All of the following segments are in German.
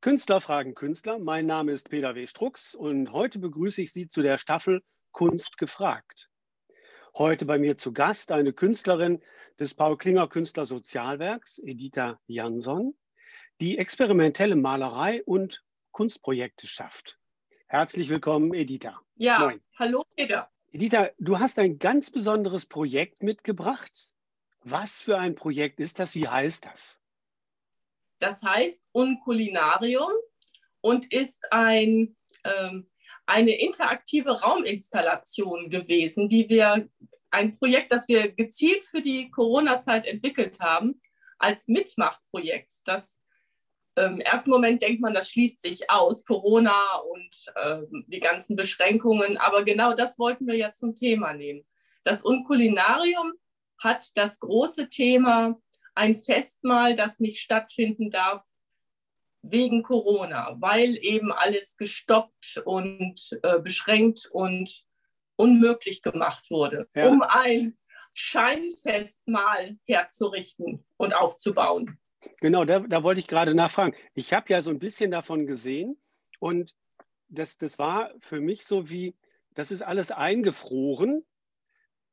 Künstler fragen Künstler. Mein Name ist Peter W. Strux und heute begrüße ich Sie zu der Staffel Kunst gefragt. Heute bei mir zu Gast eine Künstlerin des Paul Klinger Künstler Sozialwerks, Editha Jansson, die experimentelle Malerei und Kunstprojekte schafft. Herzlich willkommen, Editha. Ja, Moin. hallo Peter. Editha, du hast ein ganz besonderes Projekt mitgebracht. Was für ein Projekt ist das? Wie heißt das? Das heißt Unkulinarium und ist ein, ähm, eine interaktive Rauminstallation gewesen, die wir, ein Projekt, das wir gezielt für die Corona-Zeit entwickelt haben, als Mitmachprojekt. Das ähm, im ersten Moment denkt man, das schließt sich aus, Corona und ähm, die ganzen Beschränkungen. Aber genau das wollten wir ja zum Thema nehmen. Das Unkulinarium hat das große Thema ein Festmahl, das nicht stattfinden darf wegen Corona, weil eben alles gestoppt und äh, beschränkt und unmöglich gemacht wurde, ja. um ein Scheinfestmahl herzurichten und aufzubauen. Genau, da, da wollte ich gerade nachfragen. Ich habe ja so ein bisschen davon gesehen und das, das war für mich so wie, das ist alles eingefroren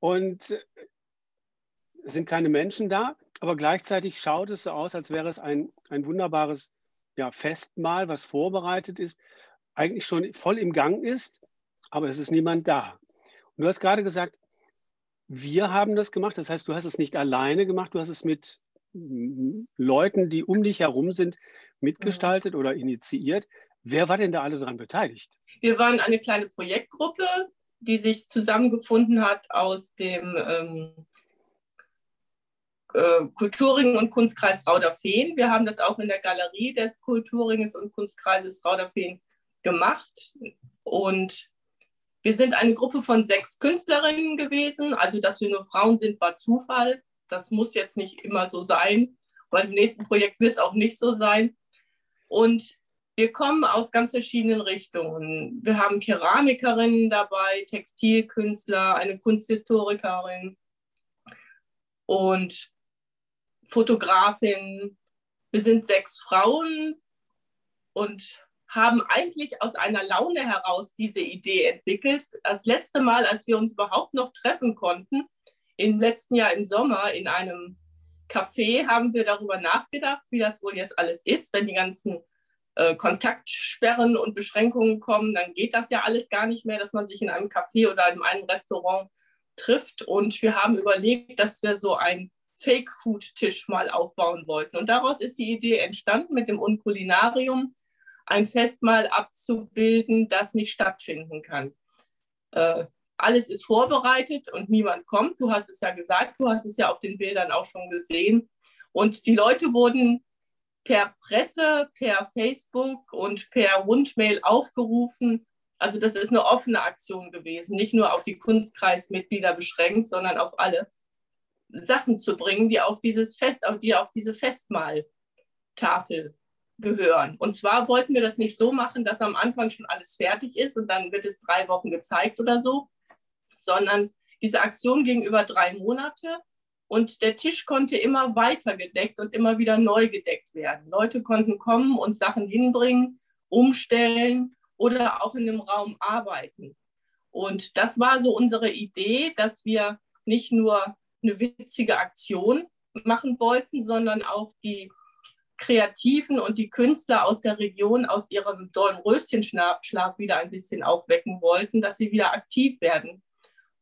und es sind keine Menschen da aber gleichzeitig schaut es so aus, als wäre es ein, ein wunderbares ja, Festmahl, was vorbereitet ist, eigentlich schon voll im Gang ist, aber es ist niemand da. Und du hast gerade gesagt, wir haben das gemacht. Das heißt, du hast es nicht alleine gemacht, du hast es mit Leuten, die um dich herum sind, mitgestaltet mhm. oder initiiert. Wer war denn da alle daran beteiligt? Wir waren eine kleine Projektgruppe, die sich zusammengefunden hat aus dem ähm, äh, Kulturring und Kunstkreis Rauderfehn. Wir haben das auch in der Galerie des Kulturringes und Kunstkreises Rauderfehn gemacht. Und wir sind eine Gruppe von sechs Künstlerinnen gewesen. Also, dass wir nur Frauen sind, war Zufall. Das muss jetzt nicht immer so sein. Beim nächsten Projekt wird es auch nicht so sein. Und wir kommen aus ganz verschiedenen Richtungen. Wir haben Keramikerinnen dabei, Textilkünstler, eine Kunsthistorikerin und Fotografin. Wir sind sechs Frauen und haben eigentlich aus einer Laune heraus diese Idee entwickelt. Das letzte Mal, als wir uns überhaupt noch treffen konnten, im letzten Jahr im Sommer in einem Café, haben wir darüber nachgedacht, wie das wohl jetzt alles ist, wenn die ganzen äh, Kontaktsperren und Beschränkungen kommen, dann geht das ja alles gar nicht mehr, dass man sich in einem Café oder in einem Restaurant trifft. Und wir haben überlegt, dass wir so ein Fake-Food-Tisch mal aufbauen wollten. Und daraus ist die Idee entstanden, mit dem Unkulinarium ein Festmahl abzubilden, das nicht stattfinden kann. Äh, alles ist vorbereitet und niemand kommt. Du hast es ja gesagt, du hast es ja auf den Bildern auch schon gesehen. Und die Leute wurden per Presse, per Facebook und per Rundmail aufgerufen. Also das ist eine offene Aktion gewesen, nicht nur auf die Kunstkreismitglieder beschränkt, sondern auf alle. Sachen zu bringen, die auf dieses Fest, die auf diese Festmahltafel gehören. Und zwar wollten wir das nicht so machen, dass am Anfang schon alles fertig ist und dann wird es drei Wochen gezeigt oder so, sondern diese Aktion ging über drei Monate und der Tisch konnte immer weiter gedeckt und immer wieder neu gedeckt werden. Leute konnten kommen und Sachen hinbringen, umstellen oder auch in einem Raum arbeiten. Und das war so unsere Idee, dass wir nicht nur eine witzige Aktion machen wollten, sondern auch die Kreativen und die Künstler aus der Region aus ihrem Dornröschenschlaf wieder ein bisschen aufwecken wollten, dass sie wieder aktiv werden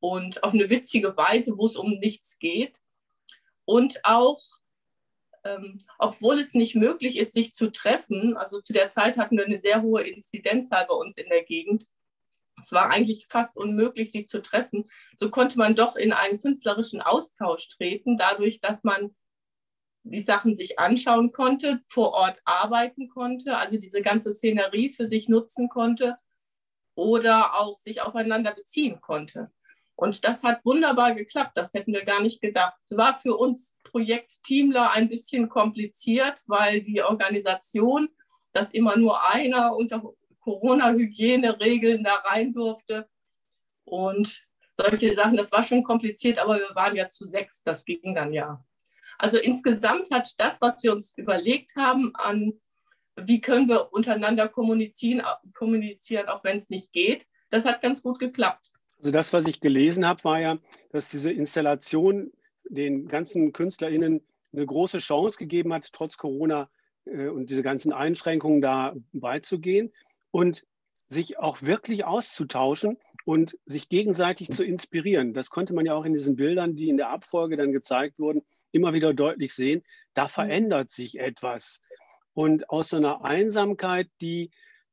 und auf eine witzige Weise, wo es um nichts geht. Und auch, ähm, obwohl es nicht möglich ist, sich zu treffen, also zu der Zeit hatten wir eine sehr hohe Inzidenzzahl bei uns in der Gegend, es war eigentlich fast unmöglich, sich zu treffen. So konnte man doch in einen künstlerischen Austausch treten, dadurch, dass man die Sachen sich anschauen konnte, vor Ort arbeiten konnte, also diese ganze Szenerie für sich nutzen konnte oder auch sich aufeinander beziehen konnte. Und das hat wunderbar geklappt, das hätten wir gar nicht gedacht. War für uns Projekt Teamler ein bisschen kompliziert, weil die Organisation, dass immer nur einer unter Corona-Hygieneregeln da rein durfte und solche Sachen, das war schon kompliziert, aber wir waren ja zu sechs, das ging dann ja. Also insgesamt hat das, was wir uns überlegt haben, an wie können wir untereinander kommunizieren, kommunizieren auch wenn es nicht geht, das hat ganz gut geklappt. Also das, was ich gelesen habe, war ja, dass diese Installation den ganzen KünstlerInnen eine große Chance gegeben hat, trotz Corona äh, und diese ganzen Einschränkungen da beizugehen und sich auch wirklich auszutauschen und sich gegenseitig zu inspirieren. Das konnte man ja auch in diesen Bildern, die in der Abfolge dann gezeigt wurden, immer wieder deutlich sehen. Da mhm. verändert sich etwas. Und aus so einer Einsamkeit, die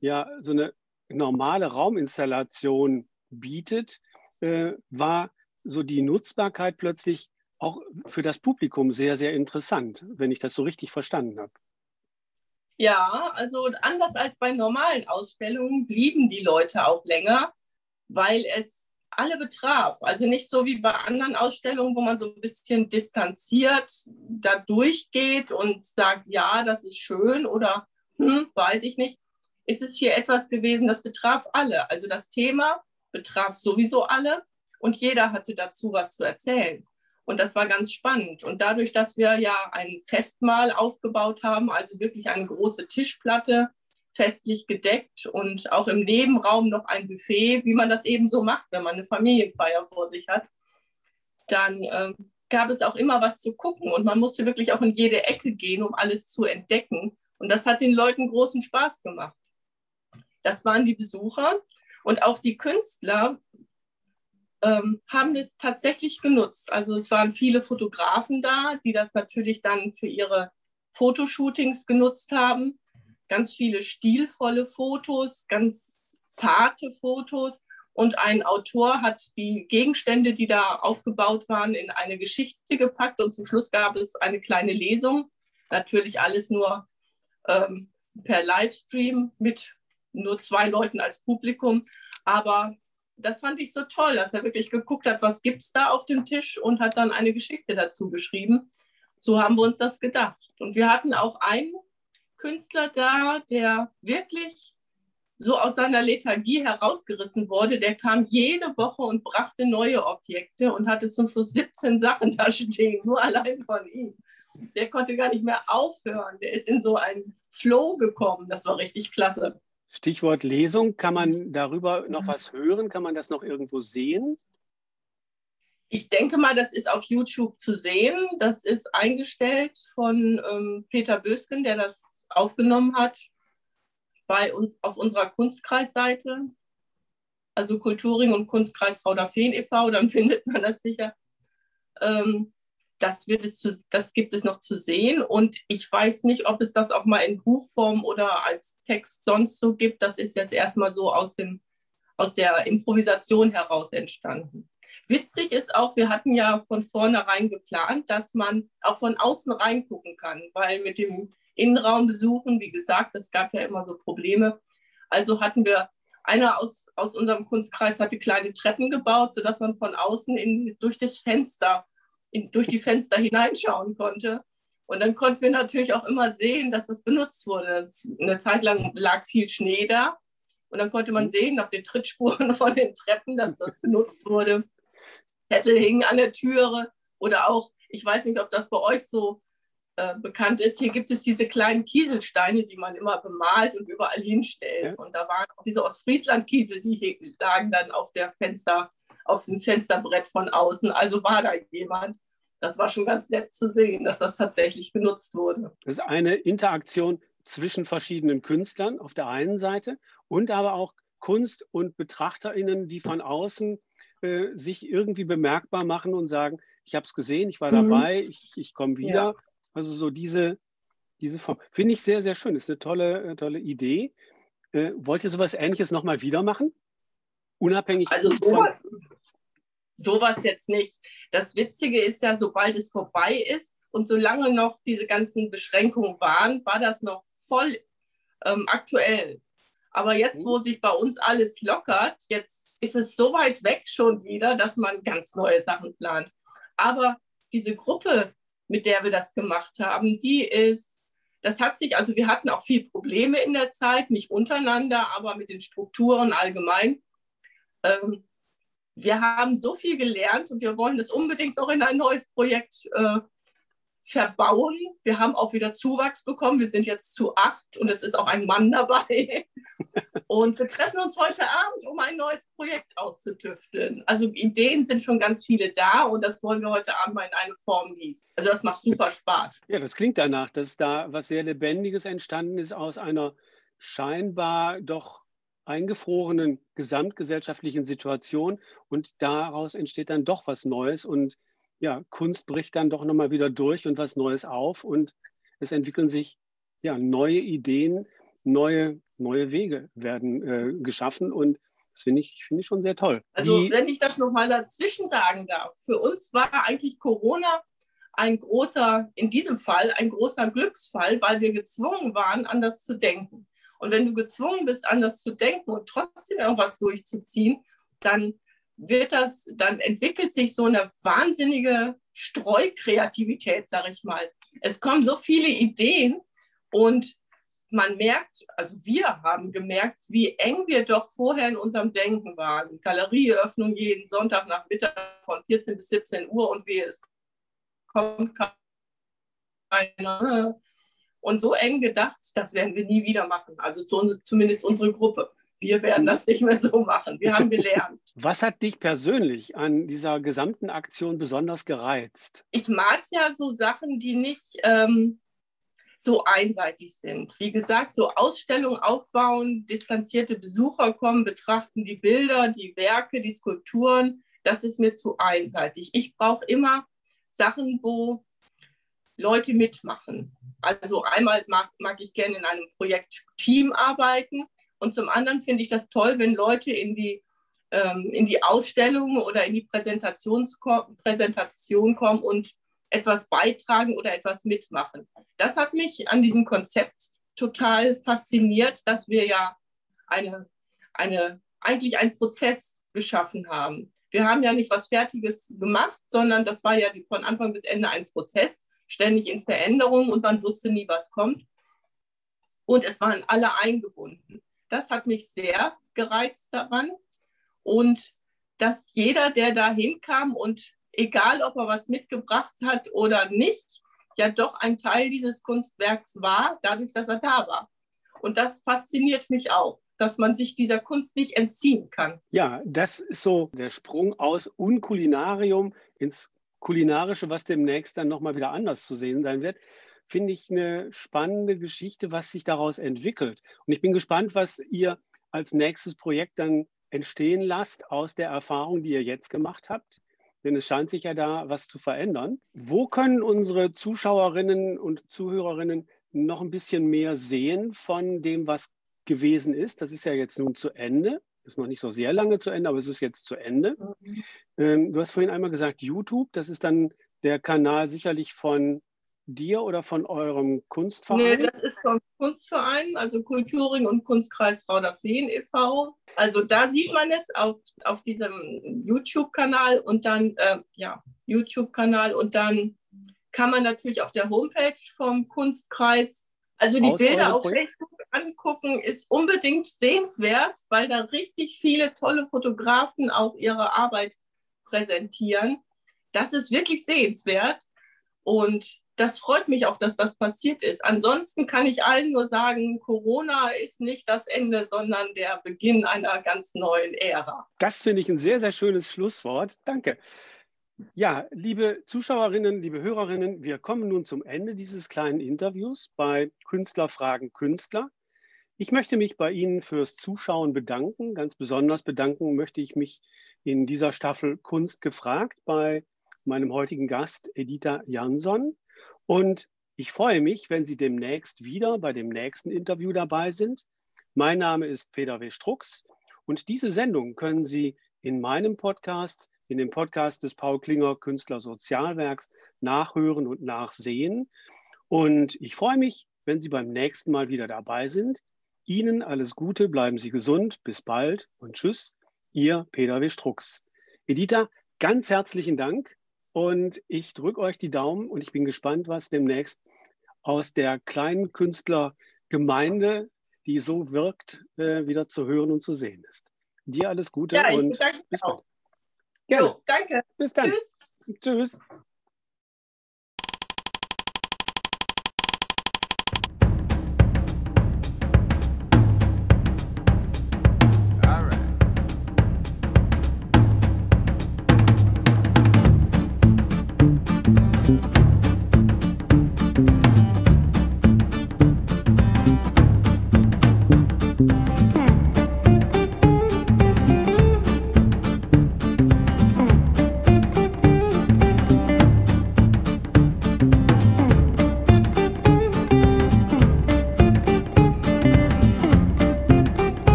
ja so eine normale Rauminstallation bietet, äh, war so die Nutzbarkeit plötzlich auch für das Publikum sehr, sehr interessant, wenn ich das so richtig verstanden habe. Ja, also anders als bei normalen Ausstellungen blieben die Leute auch länger, weil es alle betraf. Also nicht so wie bei anderen Ausstellungen, wo man so ein bisschen distanziert da durchgeht und sagt, ja, das ist schön oder hm, weiß ich nicht. Ist es hier etwas gewesen, das betraf alle. Also das Thema betraf sowieso alle und jeder hatte dazu was zu erzählen. Und das war ganz spannend. Und dadurch, dass wir ja ein Festmahl aufgebaut haben, also wirklich eine große Tischplatte, festlich gedeckt und auch im Nebenraum noch ein Buffet, wie man das eben so macht, wenn man eine Familienfeier vor sich hat, dann äh, gab es auch immer was zu gucken und man musste wirklich auch in jede Ecke gehen, um alles zu entdecken. Und das hat den Leuten großen Spaß gemacht. Das waren die Besucher und auch die Künstler ähm, haben das tatsächlich genutzt. Also es waren viele Fotografen da, die das natürlich dann für ihre Fotoshootings genutzt haben. Ganz viele stilvolle Fotos, ganz zarte Fotos. Und ein Autor hat die Gegenstände, die da aufgebaut waren, in eine Geschichte gepackt. Und zum Schluss gab es eine kleine Lesung. Natürlich alles nur ähm, per Livestream mit nur zwei Leuten als Publikum. Aber das fand ich so toll, dass er wirklich geguckt hat, was gibt es da auf dem Tisch und hat dann eine Geschichte dazu geschrieben. So haben wir uns das gedacht. Und wir hatten auch einen Künstler da, der wirklich so aus seiner Lethargie herausgerissen wurde. Der kam jede Woche und brachte neue Objekte und hatte zum Schluss 17 Sachen da stehen, nur allein von ihm. Der konnte gar nicht mehr aufhören. Der ist in so einen Flow gekommen. Das war richtig klasse. Stichwort Lesung, kann man darüber noch was hören? Kann man das noch irgendwo sehen? Ich denke mal, das ist auf YouTube zu sehen. Das ist eingestellt von ähm, Peter Bösken, der das aufgenommen hat bei uns auf unserer Kunstkreisseite. Also Kulturing und Kunstkreis Rauderfehn e.V., dann findet man das sicher. Ähm, das, wird es zu, das gibt es noch zu sehen. Und ich weiß nicht, ob es das auch mal in Buchform oder als Text sonst so gibt. Das ist jetzt erstmal so aus, dem, aus der Improvisation heraus entstanden. Witzig ist auch, wir hatten ja von vornherein geplant, dass man auch von außen reingucken kann, weil mit dem Innenraum besuchen, wie gesagt, es gab ja immer so Probleme. Also hatten wir, einer aus, aus unserem Kunstkreis hatte kleine Treppen gebaut, sodass man von außen in, durch das Fenster in, durch die Fenster hineinschauen konnte. Und dann konnten wir natürlich auch immer sehen, dass das benutzt wurde. Das, eine Zeit lang lag viel Schnee da. Und dann konnte man mhm. sehen auf den Trittspuren von den Treppen, dass das benutzt wurde. Zettel hingen an der Türe. Oder auch, ich weiß nicht, ob das bei euch so äh, bekannt ist, hier gibt es diese kleinen Kieselsteine, die man immer bemalt und überall hinstellt. Ja. Und da waren auch diese Ostfriesland-Kiesel, die lagen dann auf der Fenster, auf dem Fensterbrett von außen. Also war da jemand. Das war schon ganz nett zu sehen, dass das tatsächlich genutzt wurde. Das ist eine Interaktion zwischen verschiedenen Künstlern auf der einen Seite und aber auch Kunst- und BetrachterInnen, die von außen äh, sich irgendwie bemerkbar machen und sagen, ich habe es gesehen, ich war mhm. dabei, ich, ich komme wieder. Ja. Also so diese, diese Form. Finde ich sehr, sehr schön. Das ist eine tolle, äh, tolle Idee. Äh, wollt ihr sowas Ähnliches nochmal wieder machen? Unabhängig also sowas, sowas jetzt nicht. Das Witzige ist ja, sobald es vorbei ist und solange noch diese ganzen Beschränkungen waren, war das noch voll ähm, aktuell. Aber jetzt, wo mhm. sich bei uns alles lockert, jetzt ist es so weit weg schon wieder, dass man ganz neue Sachen plant. Aber diese Gruppe, mit der wir das gemacht haben, die ist, das hat sich, also wir hatten auch viel Probleme in der Zeit, nicht untereinander, aber mit den Strukturen allgemein. Ähm, wir haben so viel gelernt und wir wollen das unbedingt noch in ein neues Projekt äh, verbauen. Wir haben auch wieder Zuwachs bekommen. Wir sind jetzt zu acht und es ist auch ein Mann dabei. Und wir treffen uns heute Abend, um ein neues Projekt auszutüfteln. Also Ideen sind schon ganz viele da und das wollen wir heute Abend mal in eine Form gießen. Also das macht super Spaß. Ja, das klingt danach, dass da was sehr Lebendiges entstanden ist aus einer scheinbar doch eingefrorenen gesamtgesellschaftlichen Situation und daraus entsteht dann doch was Neues und ja, Kunst bricht dann doch nochmal wieder durch und was Neues auf und es entwickeln sich ja neue Ideen, neue, neue Wege werden äh, geschaffen und das finde ich, find ich schon sehr toll. Also Die, wenn ich das nochmal dazwischen sagen darf, für uns war eigentlich Corona ein großer, in diesem Fall ein großer Glücksfall, weil wir gezwungen waren, anders zu denken. Und wenn du gezwungen bist, anders zu denken und trotzdem irgendwas durchzuziehen, dann wird das, dann entwickelt sich so eine wahnsinnige Streukreativität, sag ich mal. Es kommen so viele Ideen und man merkt, also wir haben gemerkt, wie eng wir doch vorher in unserem Denken waren. Galerieöffnung jeden Sonntag nach Mittag von 14 bis 17 Uhr und wie es kommt keiner. Und so eng gedacht, das werden wir nie wieder machen. Also zumindest unsere Gruppe. Wir werden das nicht mehr so machen. Wir haben gelernt. Was hat dich persönlich an dieser gesamten Aktion besonders gereizt? Ich mag ja so Sachen, die nicht ähm, so einseitig sind. Wie gesagt, so Ausstellungen aufbauen, distanzierte Besucher kommen, betrachten die Bilder, die Werke, die Skulpturen. Das ist mir zu einseitig. Ich brauche immer Sachen, wo Leute mitmachen. Also einmal mag, mag ich gerne in einem Projekt Team arbeiten und zum anderen finde ich das toll, wenn Leute in die, ähm, in die Ausstellung oder in die Präsentation kommen und etwas beitragen oder etwas mitmachen. Das hat mich an diesem Konzept total fasziniert, dass wir ja eine, eine, eigentlich einen Prozess geschaffen haben. Wir haben ja nicht was Fertiges gemacht, sondern das war ja von Anfang bis Ende ein Prozess, ständig in Veränderung und man wusste nie, was kommt. Und es waren alle eingebunden. Das hat mich sehr gereizt daran. Und dass jeder, der da hinkam und egal ob er was mitgebracht hat oder nicht, ja doch ein Teil dieses Kunstwerks war, dadurch, dass er da war. Und das fasziniert mich auch, dass man sich dieser Kunst nicht entziehen kann. Ja, das ist so der Sprung aus Unkulinarium ins Kulinarische, was demnächst dann nochmal wieder anders zu sehen sein wird finde ich eine spannende Geschichte, was sich daraus entwickelt. Und ich bin gespannt, was ihr als nächstes Projekt dann entstehen lasst aus der Erfahrung, die ihr jetzt gemacht habt. Denn es scheint sich ja da was zu verändern. Wo können unsere Zuschauerinnen und Zuhörerinnen noch ein bisschen mehr sehen von dem, was gewesen ist? Das ist ja jetzt nun zu Ende. Ist noch nicht so sehr lange zu Ende, aber es ist jetzt zu Ende. Mhm. Ähm, du hast vorhin einmal gesagt, YouTube, das ist dann der Kanal sicherlich von dir oder von eurem Kunstverein? Nee, das ist vom Kunstverein, also Kulturing und Kunstkreis Rauderfehn e.V. Also da sieht man es auf, auf diesem YouTube-Kanal und dann, äh, ja, YouTube-Kanal und dann kann man natürlich auf der Homepage vom Kunstkreis, also die Bilder auf Facebook angucken, ist unbedingt sehenswert, weil da richtig viele tolle Fotografen auch ihre Arbeit präsentieren. Das ist wirklich sehenswert. Und das freut mich auch, dass das passiert ist. Ansonsten kann ich allen nur sagen, Corona ist nicht das Ende, sondern der Beginn einer ganz neuen Ära. Das finde ich ein sehr, sehr schönes Schlusswort. Danke. Ja, liebe Zuschauerinnen, liebe Hörerinnen, wir kommen nun zum Ende dieses kleinen Interviews bei Künstler fragen Künstler. Ich möchte mich bei Ihnen fürs Zuschauen bedanken. Ganz besonders bedanken möchte ich mich in dieser Staffel Kunst gefragt bei meinem heutigen Gast Edita Jansson. Und ich freue mich, wenn Sie demnächst wieder bei dem nächsten Interview dabei sind. Mein Name ist Peter W. Strux und diese Sendung können Sie in meinem Podcast, in dem Podcast des Paul Klinger Künstler Sozialwerks nachhören und nachsehen. Und ich freue mich, wenn Sie beim nächsten Mal wieder dabei sind. Ihnen alles Gute, bleiben Sie gesund, bis bald und tschüss, Ihr Peter W. Strux. Edita, ganz herzlichen Dank Und ich drücke euch die Daumen und ich bin gespannt, was demnächst aus der kleinen Künstlergemeinde, die so wirkt, äh, wieder zu hören und zu sehen ist. Dir alles Gute ja, ich und bis bald. Gerne. Jo, danke. Bis dann. Tschüss. Tschüss.